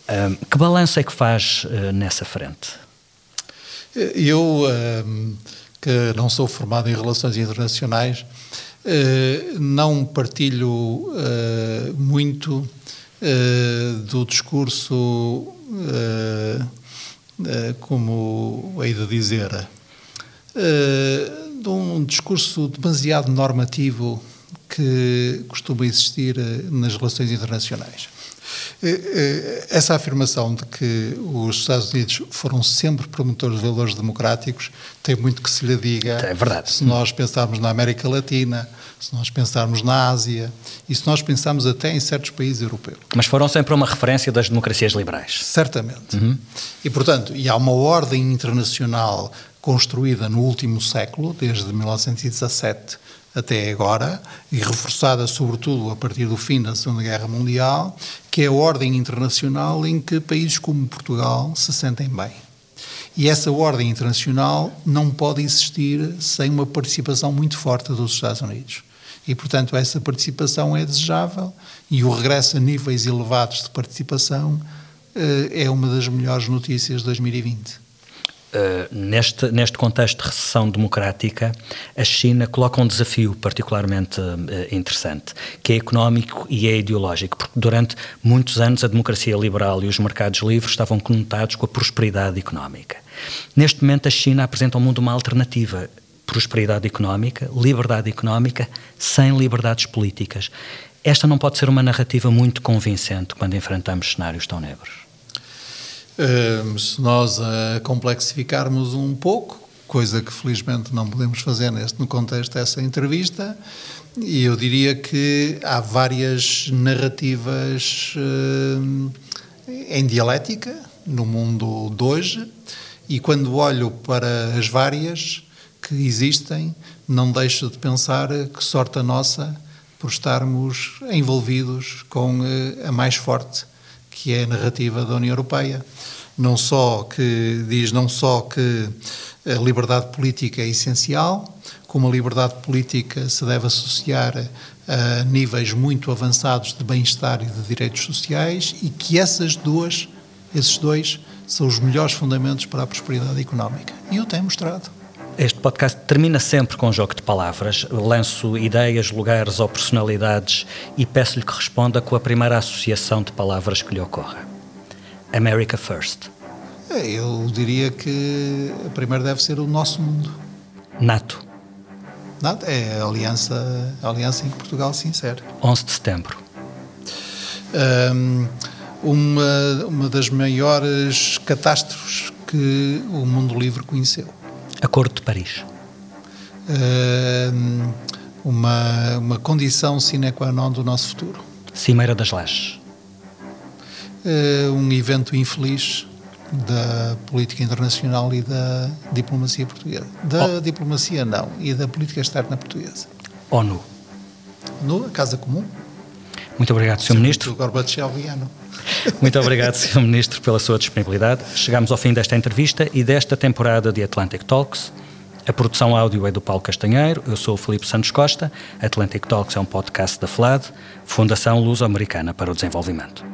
Um, que balanço é que faz uh, nessa frente? Eu, um, que não sou formado em relações internacionais, uh, não partilho uh, muito do discurso, como hei de dizer, de um discurso demasiado normativo que costuma existir nas relações internacionais. Essa afirmação de que os Estados Unidos foram sempre promotores de valores democráticos tem muito que se lhe diga. É verdade. Se nós pensarmos na América Latina, se nós pensarmos na Ásia e se nós pensarmos até em certos países europeus. Mas foram sempre uma referência das democracias liberais. Certamente. Uhum. E, portanto, e há uma ordem internacional construída no último século, desde 1917 até agora, e reforçada sobretudo a partir do fim da Segunda Guerra Mundial, que é a ordem internacional em que países como Portugal se sentem bem. E essa ordem internacional não pode existir sem uma participação muito forte dos Estados Unidos. E, portanto, essa participação é desejável e o regresso a níveis elevados de participação é uma das melhores notícias de 2020. Uh, neste, neste contexto de recessão democrática, a China coloca um desafio particularmente uh, interessante, que é económico e é ideológico, porque durante muitos anos a democracia liberal e os mercados livres estavam conotados com a prosperidade económica. Neste momento, a China apresenta ao mundo uma alternativa. Prosperidade económica, liberdade económica, sem liberdades políticas. Esta não pode ser uma narrativa muito convincente quando enfrentamos cenários tão negros. Se nós a complexificarmos um pouco, coisa que felizmente não podemos fazer neste, no contexto dessa entrevista, e eu diria que há várias narrativas em dialética no mundo de hoje, e quando olho para as várias que existem, não deixo de pensar que sorte a nossa por estarmos envolvidos com eh, a mais forte, que é a narrativa da União Europeia não só que diz não só que a liberdade política é essencial, como a liberdade política se deve associar a níveis muito avançados de bem-estar e de direitos sociais e que essas duas, esses dois, são os melhores fundamentos para a prosperidade económica. E o tem mostrado. Este podcast termina sempre com um jogo de palavras. Lanço ideias, lugares ou personalidades e peço-lhe que responda com a primeira associação de palavras que lhe ocorra. America First? É, eu diria que a primeira deve ser o nosso mundo. NATO? NATO é a aliança, a aliança em que Portugal se insere. 11 de setembro? Um, uma, uma das maiores catástrofes que o mundo livre conheceu. Acordo de Paris? Um, uma, uma condição sine qua non do nosso futuro. Cimeira das Lajes? uh, um evento infeliz da política internacional e da diplomacia portuguesa. Da oh. diplomacia, não, e da política externa portuguesa. ONU. No Casa Comum. Muito obrigado, Sr. Ministro. *laughs* Muito obrigado, Sr. Ministro, pela sua disponibilidade. Chegamos ao fim desta entrevista e desta temporada de Atlantic Talks. A produção áudio é do Paulo Castanheiro, eu sou o Felipe Santos Costa. Atlantic Talks é um podcast da FLAD, Fundação Luso-Americana para o Desenvolvimento.